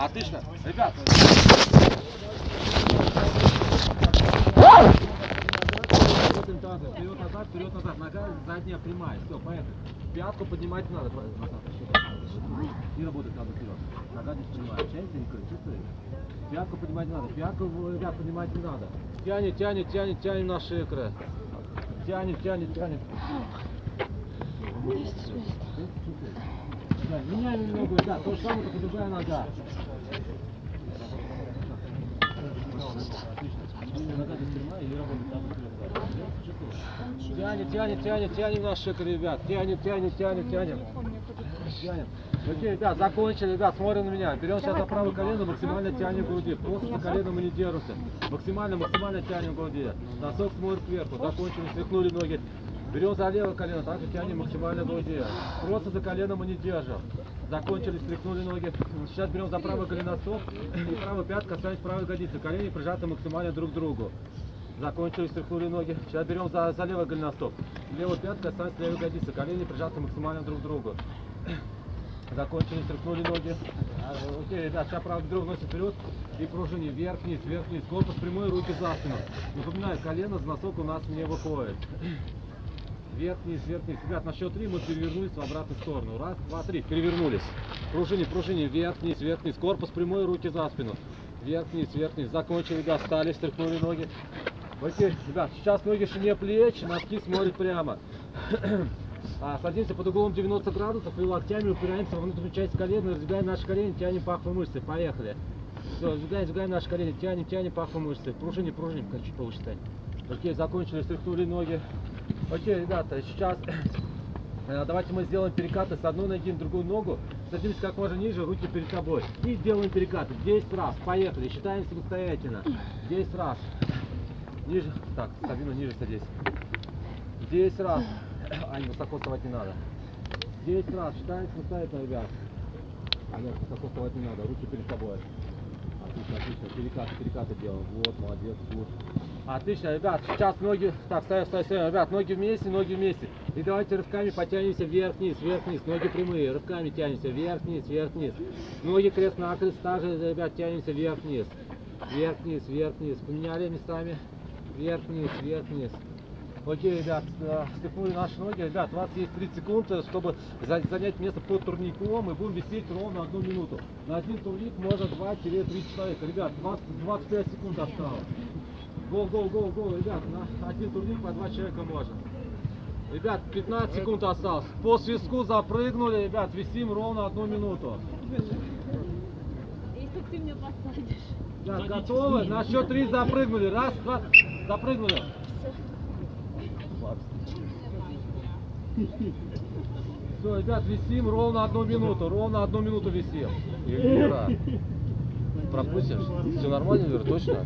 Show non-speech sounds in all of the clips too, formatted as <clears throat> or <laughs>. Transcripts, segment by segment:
Отлично. Ребят. Вперед назад, вперед назад. Нога задняя прямая. Все, поехали. Пятку поднимать не надо. И работать надо вперед. Нога здесь прямая. Частенько, чувствуешь? Пятку поднимать надо. Пятку, ребят, поднимать не надо. Тянет, тянет, тянет, тянем наши икры. Тянет, тянет, тянет. Да, меняем немного, да, то же самое, только другая нога. Тянет, тянет, тянет, тянем наш шик, ребят. Тянет, тянет, тянет, тянем. Тянем. Окей, ребят, закончили, ребят, смотрим на меня. Берем сейчас за правое колено, максимально тянем груди. Просто за колено мы не держимся. Максимально, максимально тянем груди. Носок смотрит кверху. Закончили, свихнули ноги. Берем за левое колено, также тянем максимально к груди. Просто за колено мы не держим. Закончили, стряхнули ноги. Сейчас берем за правое колено стоп. И правая пятка касается правой ягодицы. Колени прижаты максимально друг к другу. Закончили, стряхнули ноги. Сейчас берем за, за левое голеностоп. Левая пятка касается левой ягодицы. Колени прижаты максимально друг к другу. Закончили, стряхнули ноги. Окей, ребят, сейчас правый бедро вносит вперед и пружини вверх-вниз, вверх-вниз. Корпус прямой, руки за спину. Напоминаю, колено с носок у нас не выходит. Вверх-вниз, вверх-вниз. Ребят, на счет три мы перевернулись в обратную сторону. Раз, два, три. Перевернулись. Пружини, пружини, вверх-вниз, вверх-вниз. Корпус прямой, руки за спину. Вверх-вниз, вверх-вниз. Закончили, ребят, встали, стряхнули ноги. Окей, ребят, сейчас ноги шире плеч, носки смотрят прямо. <clears throat> А, садимся под углом 90 градусов и локтями упираемся во внутреннюю часть колена, раздвигаем наши колени, тянем пахвы мышцы. Поехали. Все, раздвигаем, раздвигаем наши колени, тянем, тянем пахвы мышцы. Пружини, пружини, чуть стань. Окей, закончили, стряхнули ноги. Окей, ребята, сейчас э, давайте мы сделаем перекаты с одной ноги на другую ногу. Садимся как можно ниже, руки перед собой. И делаем перекаты. 10 раз. Поехали. Считаем самостоятельно. 10 раз. Ниже. Так, Сабина, ниже садись. 10 раз. Ань, высоко вставать не надо. 10 раз. Считаем самостоятельно, ребят. Аня, высоко вставать не надо. Руки перед собой. Отлично, отлично. Перекаты, перекаты делаем. Вот, молодец, вот. Отлично, ребят, сейчас ноги, так, ставим, ставим, ставим, ребят, ноги вместе, ноги вместе. И давайте рывками потянемся вверх-вниз, вверх-вниз, ноги прямые, рывками тянемся вверх-вниз, вверх-вниз. Ноги крест-накрест, также, ребят, тянемся вверх-вниз. Вверх-вниз, вверх-вниз. Поменяли местами. Вверх-вниз, вверх-вниз. Окей, ребят, э, степнули наши ноги. Ребят, у вас есть 30 секунд, э, чтобы за- занять место под турником, и будем висеть ровно одну минуту. На один турник можно 2-3 человека. Ребят, 20, 25 секунд осталось. Гол, гол, гол, гол, ребят, на один турник по два человека можно. Ребят, 15 секунд осталось. По свистку запрыгнули, ребят, висим ровно одну минуту. Если ты меня посадишь. Да, готовы? На счет три запрыгнули. Раз, два, запрыгнули. Все, ребят, висим ровно одну минуту. Ровно одну минуту висим. Юра, пропустишь? Все нормально, Юра, точно?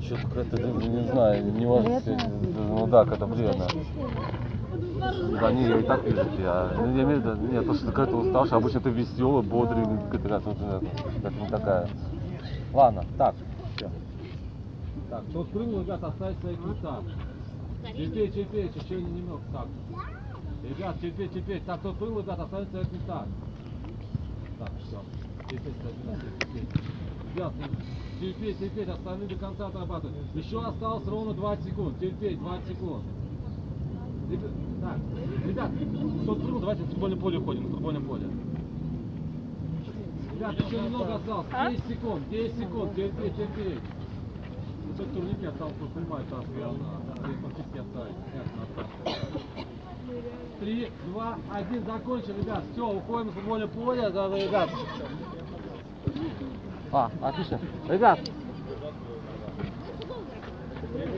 Что-то как-то, ну, не знаю, не быть. Ну да, когда вредно. Да не, я и так вижу тебя. Ну, я имею в виду, нет, то, что ты какая-то уставшая, обычно ты веселый, бодрый, какая-то вот, э, как не такая. Ладно, так, все. Так, кто спрыгнул, ребят, оставить свои места. Терпеть, терпеть, еще немного. Так. Ребят, терпеть, терпеть. Так, кто спрыгнул, ребят, оставить свои места. Так, все. Терпеть, терпеть, терпеть. Ребят, терпеть, терпеть, остальные до конца отрабатывают. Еще осталось ровно 20 секунд. Терпеть, 20 секунд. Ребят, так, ребят, кто спрыгнул, давайте в футбольное поле уходим, в футбольное поле. Ребят, еще немного осталось. 10 секунд, 10 секунд, терпеть, терпеть. Этот турник я стал понимать, там здесь фактически оставить. Ясно. Три, два, один, закончили, ребят. Все, уходим с футбольное поле, да, да, ребят. А, отлично. Ребят.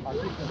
Отлично.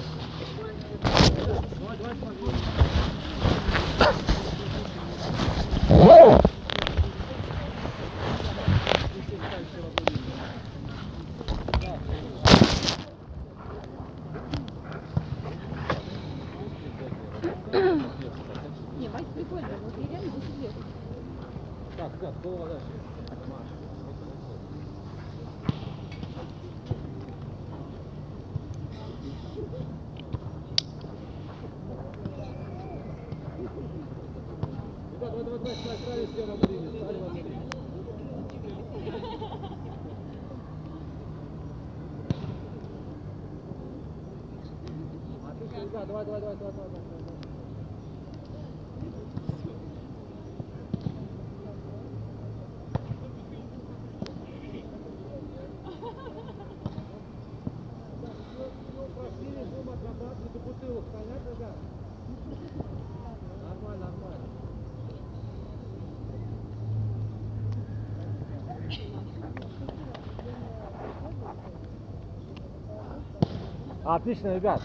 Отлично, ребят.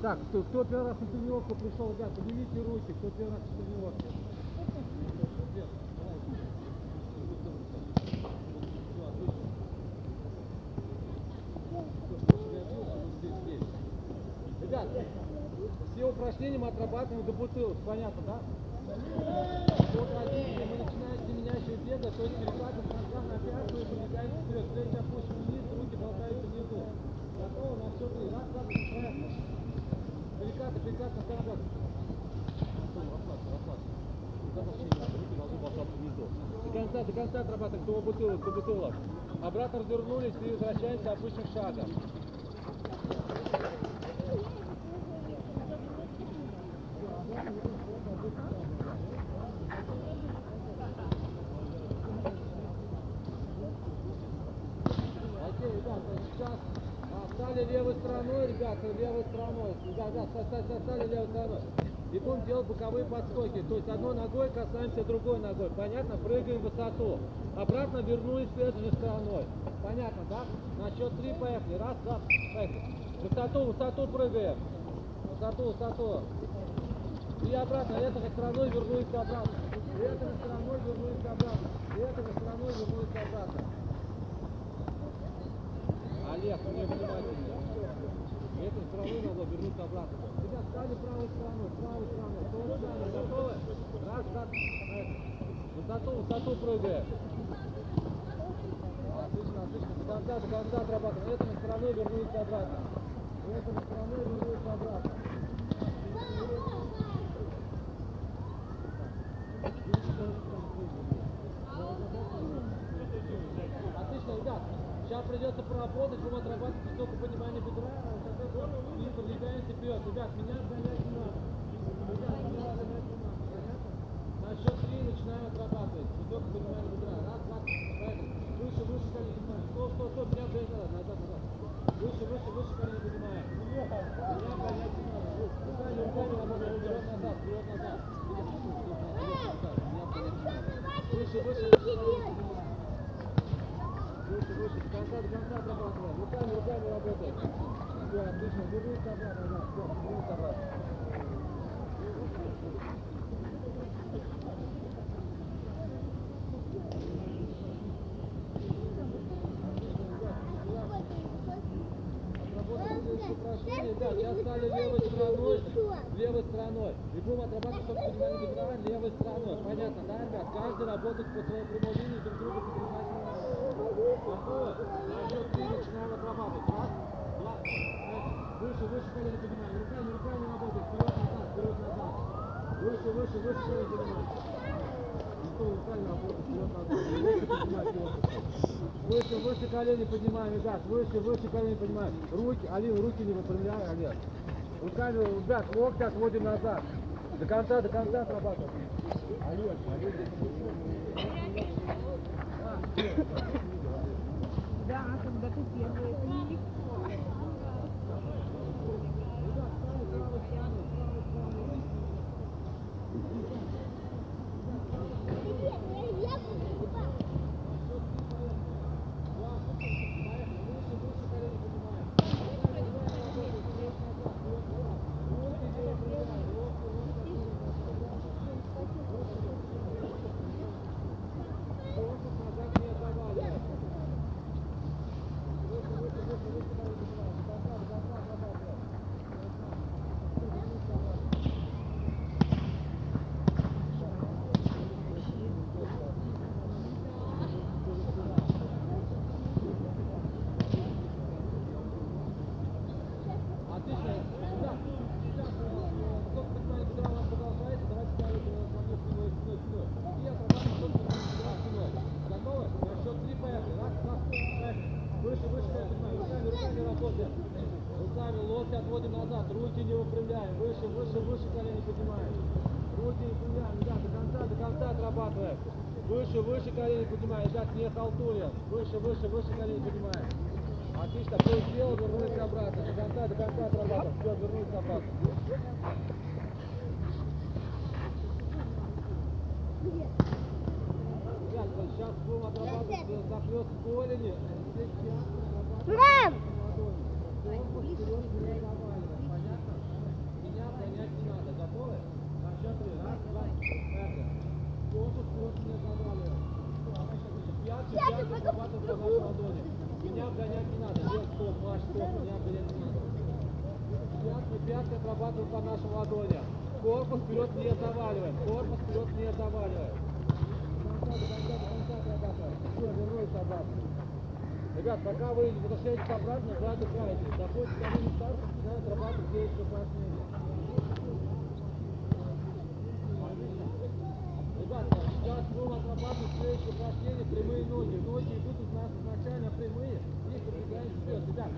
Так, кто, кто первый раз на тренировку пришел, ребят, поднимите руки, кто первый раз на тренировке. Ребят, все упражнения мы отрабатываем до бутылок, понятно, да? По традиции мы начинаем с семенящего бега, то есть перекладываем конца на пятую и пробегаем вперед. Плечи опущены До конца, до конца отрабатываем, до бутылок, до бутылок. Обратно развернулись и возвращаемся обычным шагом. Окей, ребята, сейчас а, стали левой стороной, ребята, левой стороной. Да, да, ста- ста- ста- стали левой стороной. И будем делать боковые подскоки. То есть одной ногой касаемся другой ногой. Понятно? Прыгаем в высоту. Обратно вернулись этой же стороной. Понятно, да? На счет три поехали. Раз, два, поехали. Высоту, высоту прыгаем. Высоту, высоту. И обратно, этой стороной вернулись обратно. И этой стороной вернулись обратно. И этой стороной вернулись обратно. Олег, мне внимательно. Этой стороной надо вернуться обратно. Ребят, стали правой стороной, правой стороной. То же самое, готовы? Раз, два. Высоту, высоту прыгаем. Отлично, отлично. До конца, до конца отрабатываем. Этой стороной вернулись обратно. Этой стороной вернулись обратно. Отлично, ребят. Сейчас придется поработать, будем отрабатывать высокое понимание бедра, и продвигаемся вперед. Ребят, меня гонять не надо. Ребят, меня гонять не надо. На счет три начинаем отрабатывать. Высокое понимание бедра. Раз, два, поехали. Выше, выше колени. Стоп, стоп, стоп, меня гонять надо. Назад, назад. Выше, выше, выше колени поднимаем. Меня гонять не надо. Руками, руками работаем. Вперед, назад, вперед, назад. Вперед, назад. Меня гонять не надо. Выше, выше, выше колени поднимаем. Выше, выше, до конца, до конца отрабатываем. Руками, руками работаем. Все, отлично. Вернусь обратно, да. Все, вернусь обратно. Отработали следующее упражнение. Да, сейчас стали левой стороной. И будем отрабатывать только понимание левой стороной. Понятно, да, ребят? Каждый работает по своей прямой линии, друг друга Выше, выше колени поднимаем. Ребят. Выше, выше колени поднимаем. Руки, Алин, руки не выпрямляй, Олег. Руками, ребят, локти отводим назад. До конца, до конца отрабатываем. Олег, Олег, ладони. Меня гонять не надо. Нет, стоп, ваш стоп. Меня гонять не надо. Пятки, пятки отрабатываем по нашим ладоням. Корпус вперед не заваливаем. Корпус вперед не заваливаем. Ребят, пока вы возвращаетесь обратно, вы отдыхаете. Доходите до минус старта, начинает отрабатывать следующее упражнение. Ребят, сейчас будем отрабатывать следующее упражнение, прямые ноги. Ноги идут у нас изначально прямые, продвигаем вперед. Ребят,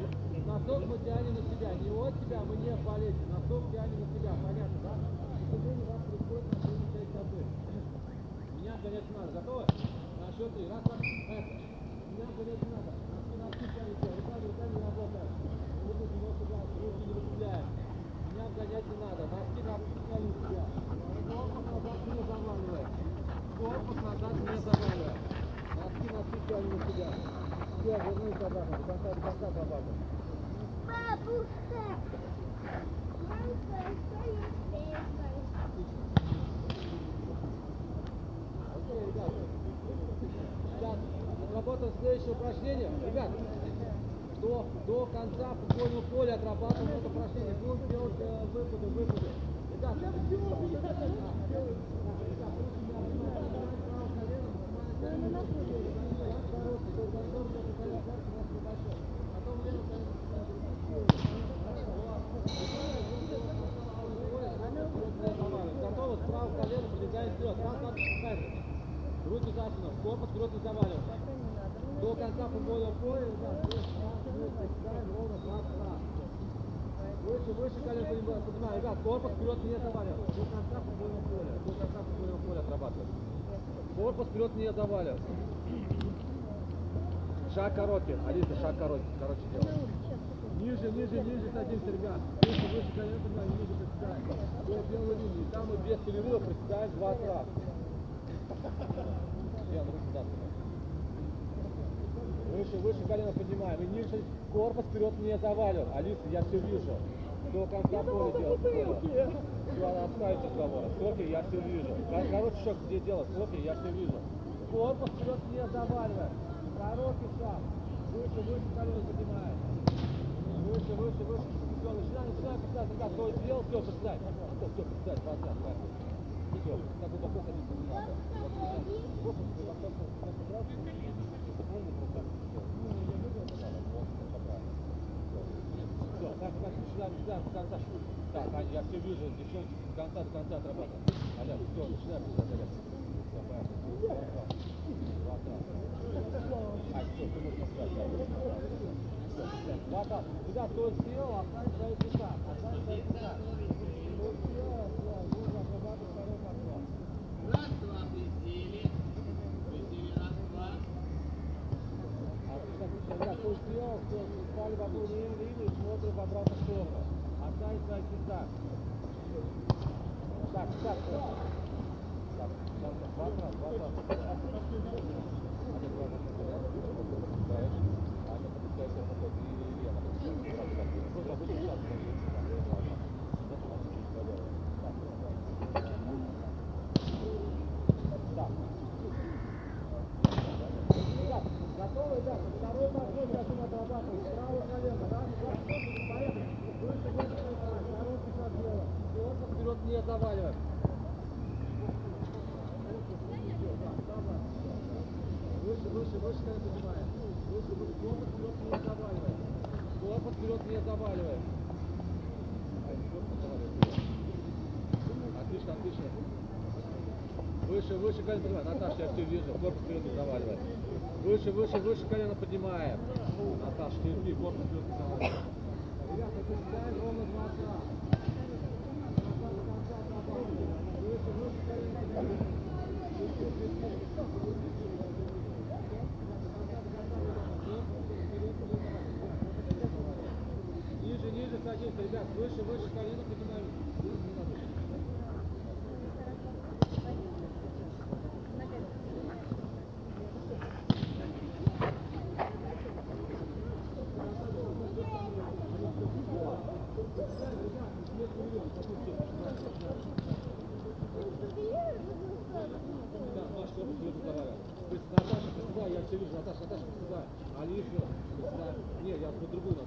носок мы тянем на себя, не от себя, мы не балете, носок тянем на себя, понятно, да? К сожалению, вам приходит на часть стопы. Меня гонять не надо. Готовы? На счет три. Раз, два, это. Меня гонять не надо. Носки, носки тянете. Руками, руками работаем. Руки немножко дальше. Руки не выпрямляем. Меня гонять не надо. Носки, носки тянем себя. Корпус назад не заваливаем. Корпус назад не заваливаем. Носки, носки тянем на себя. Все, вернулись обратно. До конца, до конца отрабатываем. Бабушка! Мамка, что я? Окей, ребят. Сейчас отработаем следующее упражнение. Ребят, до, до конца футбольного поля отрабатываем это упражнение. Будем делать э, выпады, выпады. Ребят, а, ребят, руки колен, за спину, корпус вперед не заваливаем. До конца футбольного поля, раза. Выше, выше колено поднимаем, поднимаем. Ребят, корпус вперед не заваливаем. До конца футбольного поля, до конца футбольного поля отрабатываем. Корпус вперед не заваливаем. Шаг короткий, Алиса, шаг короткий, короче делаем. Ниже, ниже, ниже садимся, ребят. Выше, выше колено поднимаем, ниже приседаем. До белой линии. Там мы без перерыва приседаем 20 раз. Ян, руки спину. Выше, выше колено поднимаем. И ниже корпус вперед не завалим. Алиса, я все вижу. До конца поля делать. Все, оставить разговора. Софья, я все вижу. Кор- Короче, что где делать? Софья, я все вижу. Корпус вперед не заваливаем. Короткий шаг. Выше, выше колено поднимаем. Выше, выше, выше. Все, начинаем, начинаем писать. Ребят, кто сделал, все, писать. Все, все, писать, двадцать, хватит. Все, так глубоко садиться не надо. Вот, надо. Можно просто все. Так, так, начинаем, начинаем до конца. Так, Аня, я все вижу, девчонки, до конца, до конца отрабатываем. Аля, все, начинаем писать, Аля. Все, понятно. Раз, раз. Два, раз. Ань, все, ты можешь писать, да. Все, писать. Два, раз. Ребят, кто сделал, оставить свои места. Оставить свои места. Кто сделал, все, нужно отрабатывать второй подход. Отлично, отлично. Ребят, кто сделал, все, стали в одну линию, линию и смотрим в обратную сторону. Оставить свои места. Так, так, так. Так, так, так, 搞不懂。заваливаем. Отлично, отлично. Выше, выше колено поднимаем. Наташа, я все вижу. Корпус вперед не заваливает. Выше, выше, выше колено поднимаем. Наташа, терпи, корпус вперед не заваливает. Ребята, это ровно два Они еще... Нет, я по-другому.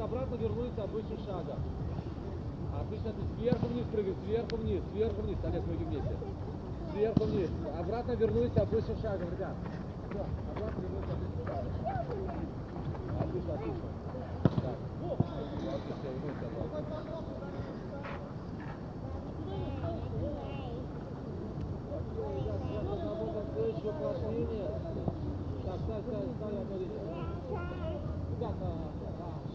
обратно вернулись обычным шагом. Отлично, ты сверху вниз прыгай, сверху вниз, сверху вниз. Олег, ноги вместе. Сверху вниз. Обратно вернулись обычным шагом, ребят. Все, обратно вернулись обычным шагом. Отлично, отлично. Так. Отлично, вернулись обратно. еще упражнение. Так, ставь, ставь, ставь, Ребята,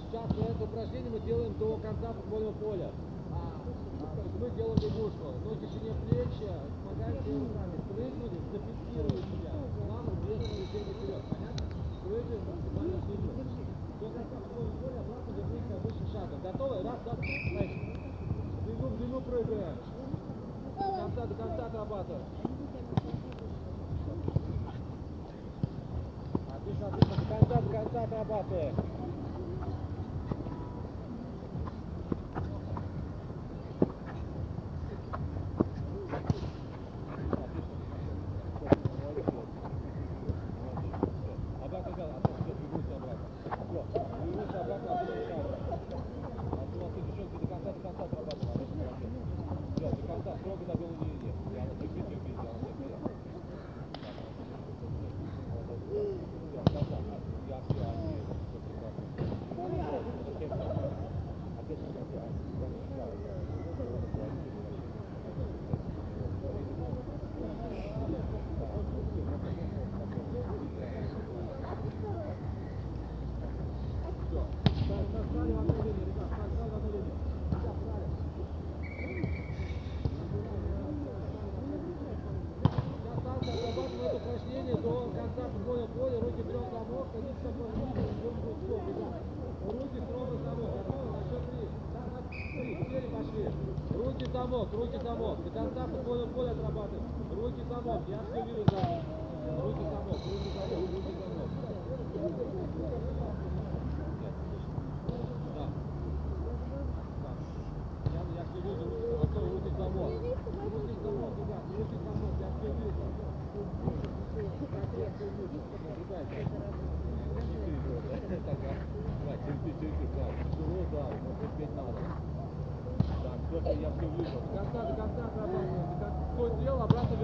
Сейчас на это упражнение мы делаем до конца футбольного поля. А, а, то есть мы делаем лягушку. Ноги ширине плечи, а помогаете руками. Прыгнули, зафиксировали себя. Нам весом двигай вперед. Понятно? Прыгнули, максимально ширине. До конца футбольного поля обратно вернись обычным шагом. Готовы? Раз, два, три. Дальше. Длину в длину прыгаем. До конца, до конца отрабатываем. Отлично, отлично. До конца, до конца отрабатываем. bak. Yap geliyor.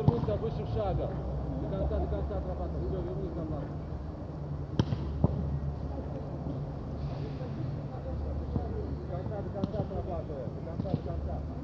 вернуться выше шага. До конца, до конца отрабатывай. Все, вернись назад. До конца, до конца отрабатывай. До конца, до конца.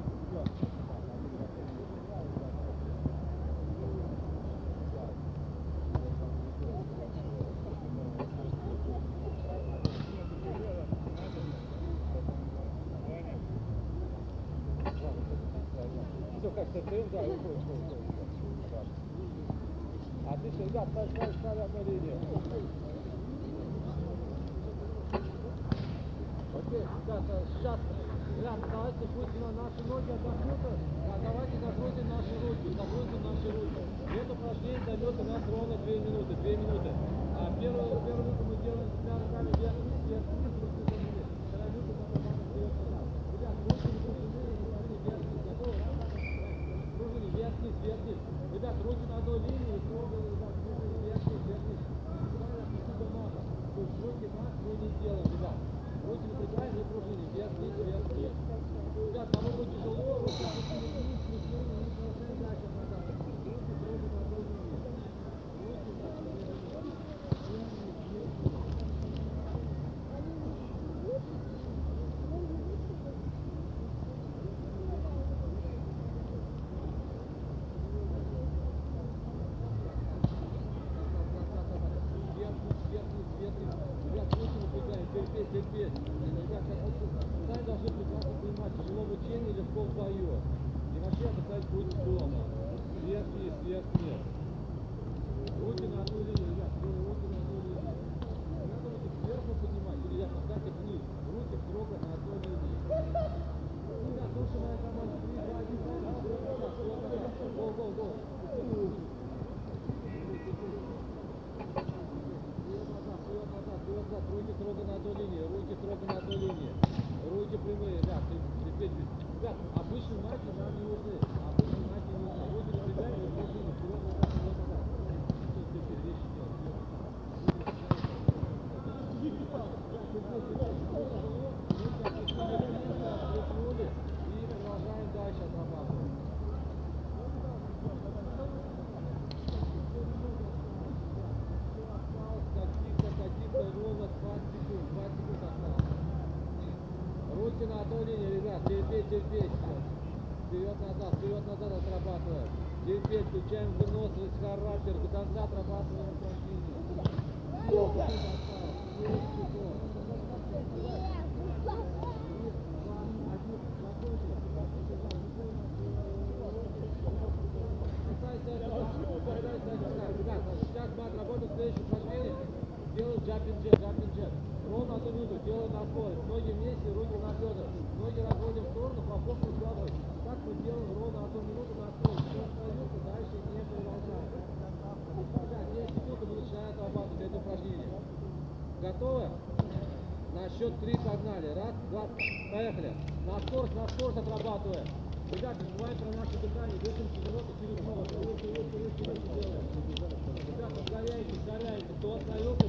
терпеть сейчас. Вперед назад, вперед назад отрабатываем. Терпеть, включаем выносливость, характер, до конца отрабатываем континент. Yes. опоры. Ноги вместе, руки на бедра. Ноги разводим в сторону, хлопок бедра. Так мы делаем ровно одну минуту на строй. Все остается, дальше не продолжаем. Так, 10 секунд, мы начинаем отрабатывать это упражнение. Готовы? На счет 3 погнали. Раз, два, поехали. На скорость, на скорость отрабатываем. Ребята, забываем про наше дыхание, дышим тяжело и через ногу. Ребята, ускоряйтесь, ускоряйтесь. Кто остановился,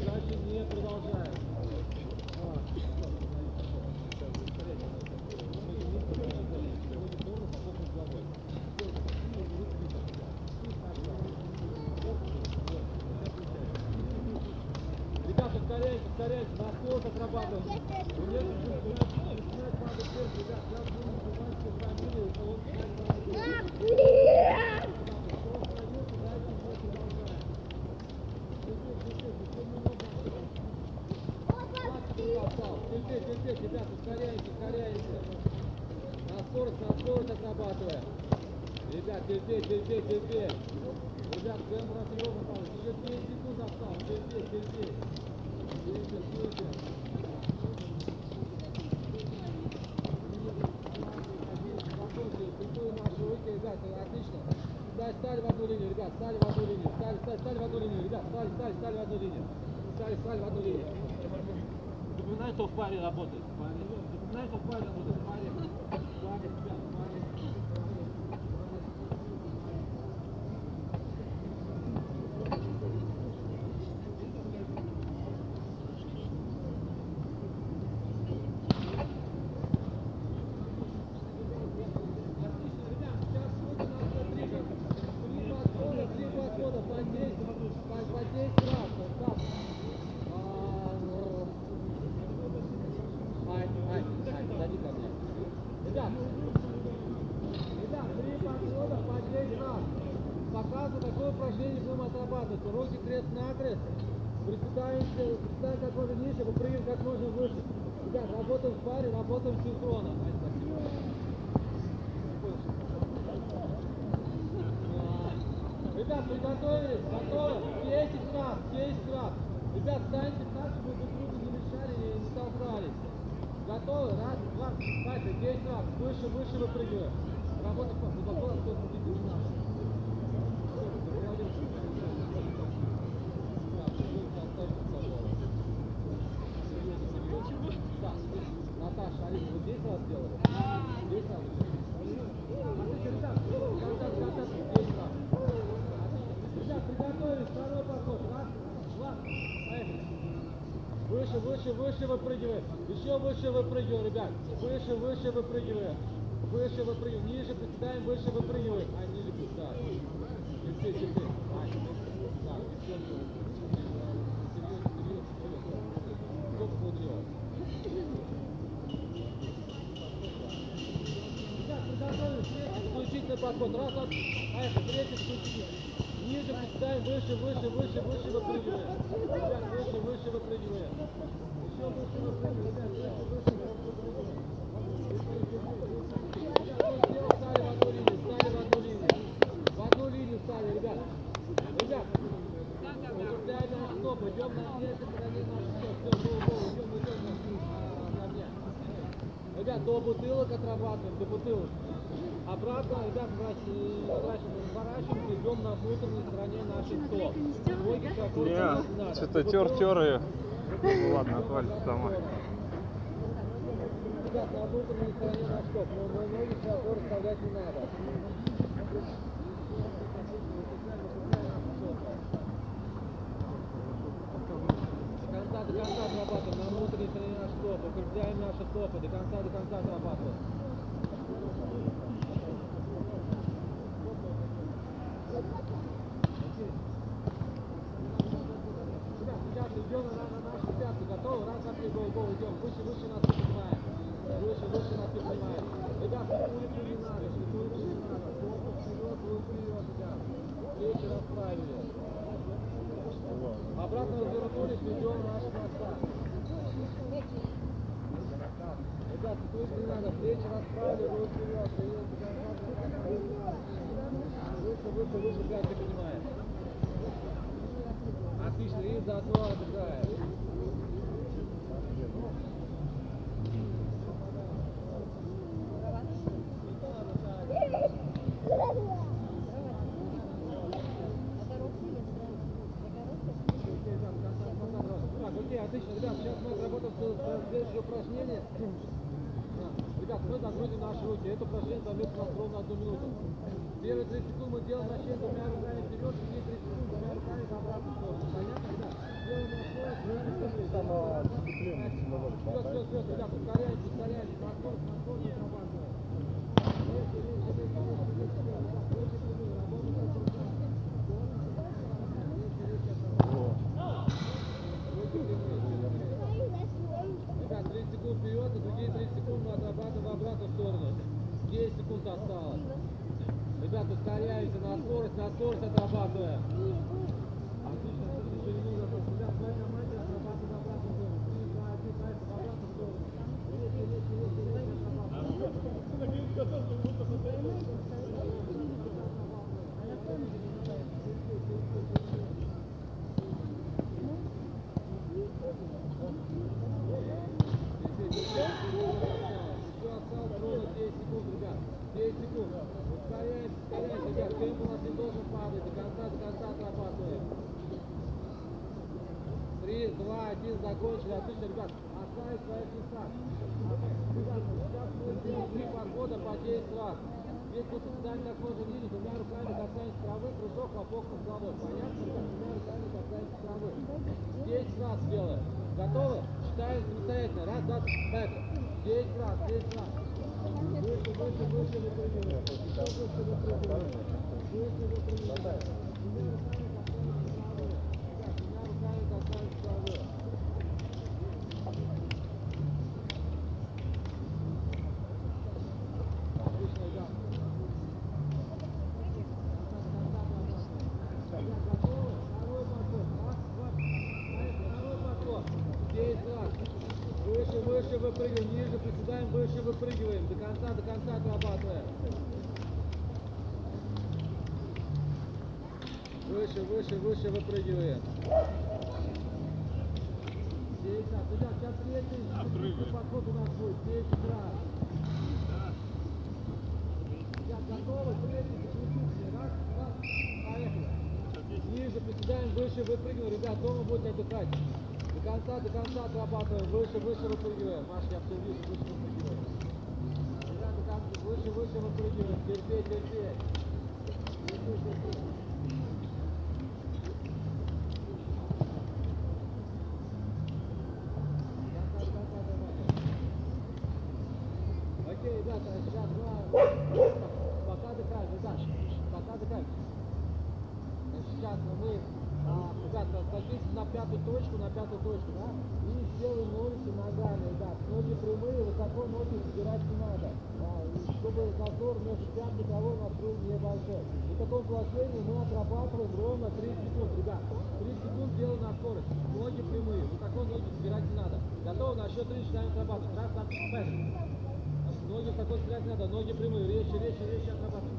Стали в одну линию, ребят, стали в одну линию, стали, стали, стали в одну линию, ребят, стали, стали, стали в одну линию, стали, стали в одну линию. Запоминай, что в паре работает. Запоминай, что в паре работает. Сразу такое упражнение будем отрабатывать. Руки крест на крест. Приседаемся, приседаем как можно ниже, выпрыгиваем как можно выше. Ребят, работаем в паре, работаем синхронно. Ребят, приготовились, готовы? 10 раз, 10 раз. Ребят, станьте так, чтобы друг друга не мешали и не толкались. Готовы? Раз, два, хватит, 10 раз. Выше, выше выпрыгиваем. Работа глубоко, кто-то Выше, выше, выше выпрыгиваем. Еще выше выпрыгиваем, ребят. Выше, выше выпрыгиваем. Выше выпрыгиваем. Ниже приседаем, выше выпрыгиваем. А, ниже да. Теперь, теперь. А, да, девчонки. Серьезно, серьезно, серьезно. Стоп, смотрел. Ребят, приготовились. Третий исключительный подход. Раз, два, поехали. Третий исключительный. Ниже приседаем, выше, выше, выше, выше выпрыгиваем. Ребят, выше, выше выпрыгиваем. Еще выше выпрыгиваем. Ребят, выше, выше выпрыгиваем. Ребят, сделал, стали в одну линию, стали в одну линию. В одну линию стали, ребят. Ребят, укрепляем наш стоп, идем на третьей стороне наш стоп. Все, гоу, гоу, идем, идем на на мне. Ребят, до бутылок отрабатываем, до бутылок. Обратно, ребят, разворачиваем, идем на внутренней стороне нашей стоп. Не, что-то тер-тер ее. <laughs> Ну ладно, отвалится сама. Ребят, на внутренней стороне наш стоп, но но ноги широко расставлять не надо. До конца, до конца отрабатываем, на внутренней стороне наш стоп, укрепляем наши стопы, до конца, до конца отрабатываем. Ребят, сейчас идем на, на нашу готовы? Раз, два, три, гол, гол, идем. Выше, выше нас поднимаем. Выше, выше нас поднимаем. Ребят, улицу не надо, улицу не надо. Корпус вперед, руку вперед, ребят. Плечи расправили. Обратно развернулись, идем на наш хвоста. Ребят, тут не надо, плечи расправили, руку вперед. Выше, выше, выше, пятки поднимаем. Отлично, и заодно отдыхаем. Так, окей, отлично, ребят, сейчас мы отработаем с- следующее упражнение. Да. Ребят, мы загрузим наши руки. Это упражнение займет у нас ровно одну минуту. Первые 30 секунд мы делаем вращение двумя руками вперед, и 30 секунд двумя руками в обратную сторону. Понятно, ребят? Делаем на скорость, Вперед, вперед, вперед, ребят, ускоряемся, ускоряемся. На скорость, на скорость отрабатываем. Резко, резко, резко, резко, резко, ребят. Резко, резко, работаем, работаем. Резко, резко отрабатываем. Резко, резко, резко. Ребят, 30 секунд вперед, и другие 30 секунд мы отрабатываем в обратную сторону. 10 секунд осталось. Ребят, ускоряемся на скорость, на скорость отрабатываем. Отлично, еще немного в моей команде отрабатываем в обратную сторону. 3, 2, 1, поехали, в обратную сторону. Резко, резко, резко, резко отрабатываем. Еще осталось ровно 10 секунд, ребят. 10 секунд. Ускоряемся, ускоряемся, ребят. Темп у нас не должен падать. До конца, до конца отрабатываем. 3, 2, 1, закончили. Отлично, ребят. Оставить свои места. Ребят, сейчас три подхода по 10 раз. Сами как можно видеть, двумя руками касаемся травы, кружок, хлопок над головой. Понятно? Двумя руками касаемся травы. 10 раз делаем. Готовы? Считаем самостоятельно. Раз, два, три. Поехали. 10 раз, 10 раз. Выше, выше, выше выпрыгиваем. Выше выпрыгиваем. Выше выпрыгиваем. Двумя руками касаемся травы. Ребят, двумя руками касаемся травы. Выше, выше, выше выпрыгиваем. Сейчас, ребят, сейчас третий подход у нас будет, третий раз. Сейчас готовы, третий, четвертый, раз, раз, поехали. Ниже приседаем, выше выпрыгиваем, ребят, дома будете отдыхать. До конца, до конца отрабатываем, выше, выше выпрыгиваем. Маш, я все вижу, выше выпрыгиваем выше, выше в округе. Терпеть, терпеть. садитесь на пятую точку, на пятую точку, да? И сделаем ловите ногами, ребят. Ноги прямые, высоко ноги забирать не надо. Да? Чтобы зазор между пяткой и колонной открыл небольшой. И в таком положении мы отрабатываем ровно 3 секунды, ребят. 3 секунды делаем на скорость. Ноги прямые, высоко ноги забирать не надо. Готово, на счет 3 начинаем отрабатывать. Раз, два, пять. Ноги высоко забирать не надо, ноги прямые, резче, резче, резче отрабатываем.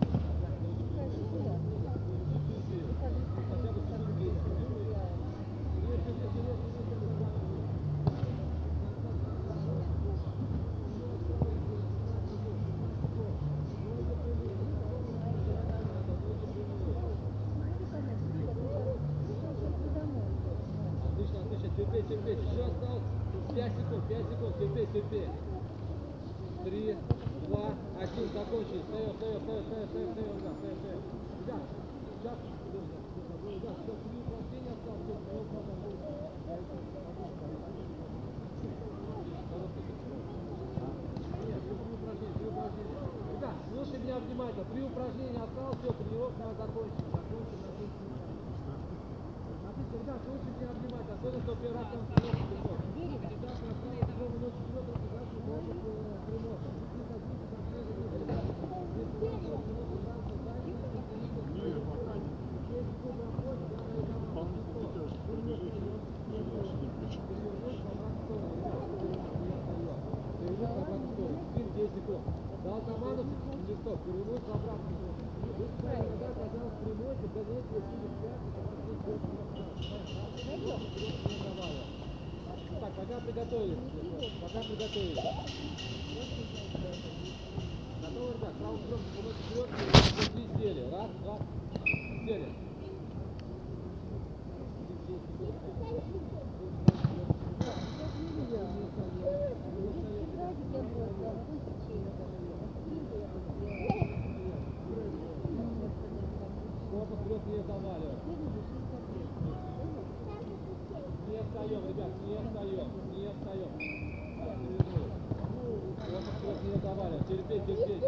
Gracias. Так, пока приготовились. Пока приготовились. Готовы, ребят? Правый крок, вот три сделали. Раз, два, сделали. Thank you. отдаем, ребят, не отдаем, не отдаем. Вот не отдавали. Терпеть, терпеть.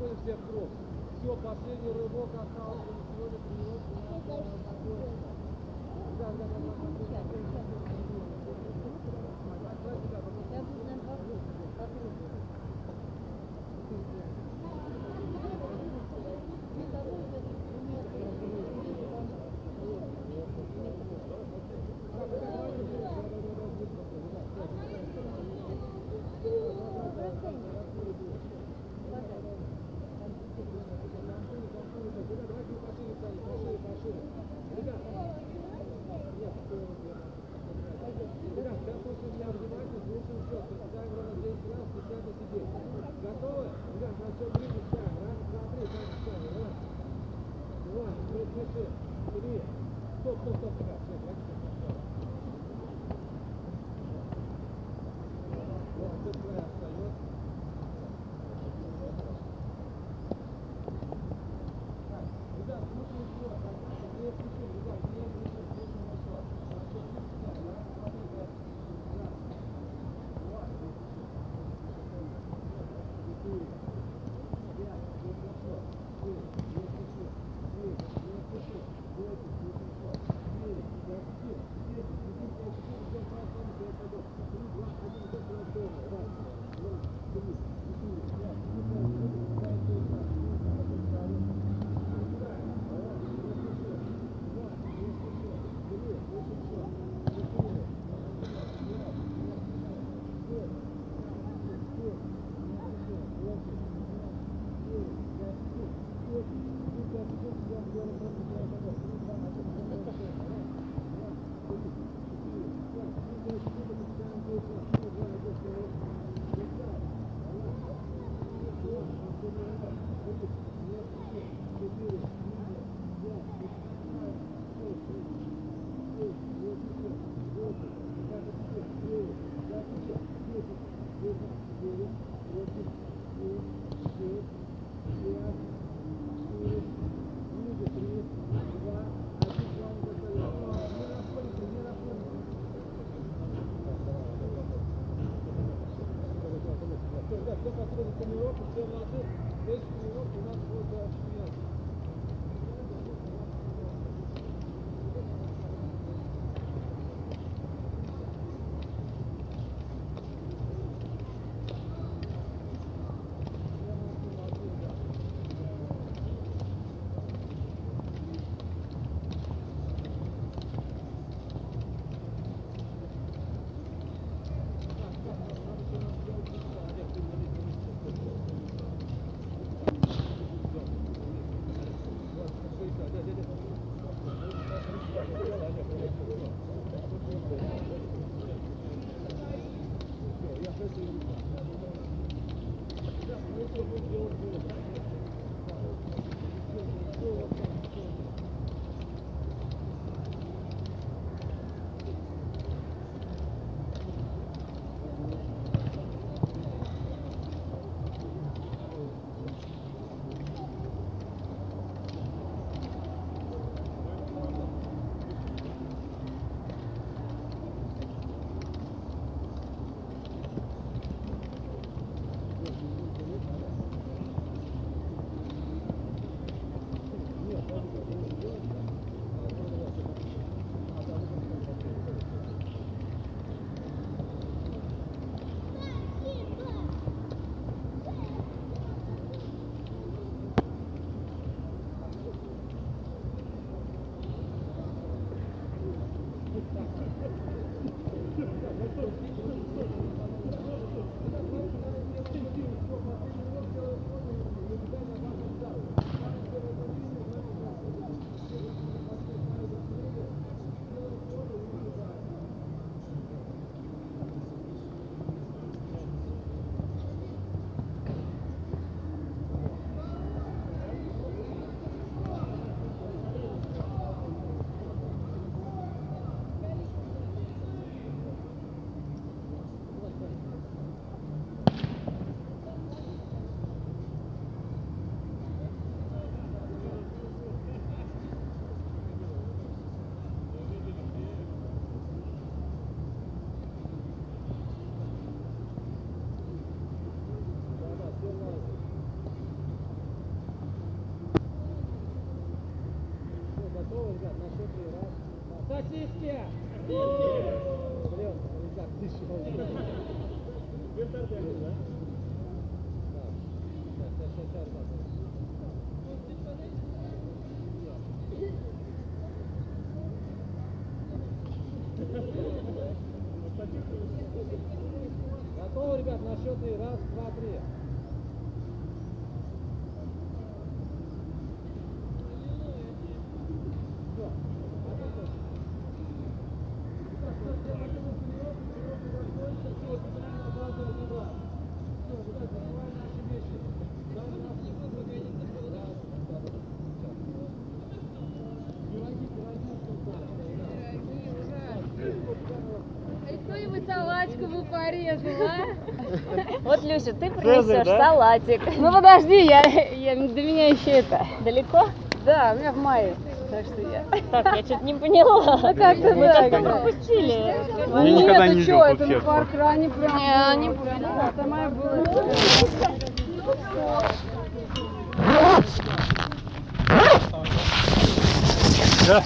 чувствуем всех круг. Все, последний рывок остался. Сегодня тренировка. Да, да, да. Я буду на два круга. Europa, Europa, Europa, Europa, Europa, Europa, Europa, Europa, Europa, Сосиски! Блин, ребят, ты что? Вы торгали, да? Да. Сейчас, сейчас, сейчас, сейчас. Готовы, ребят, на счет три. Раз, два, три. Бы порезала, Вот, Люся, ты принесешь да? салатик. Ну подожди, я, я, до меня еще это. Далеко? Да, у меня в мае. Так что я. Так, я что-то не поняла. Ну как-то Мы так. пропустили. Я никогда не чё, это на паркране прям. Не, не Это моя была. Да?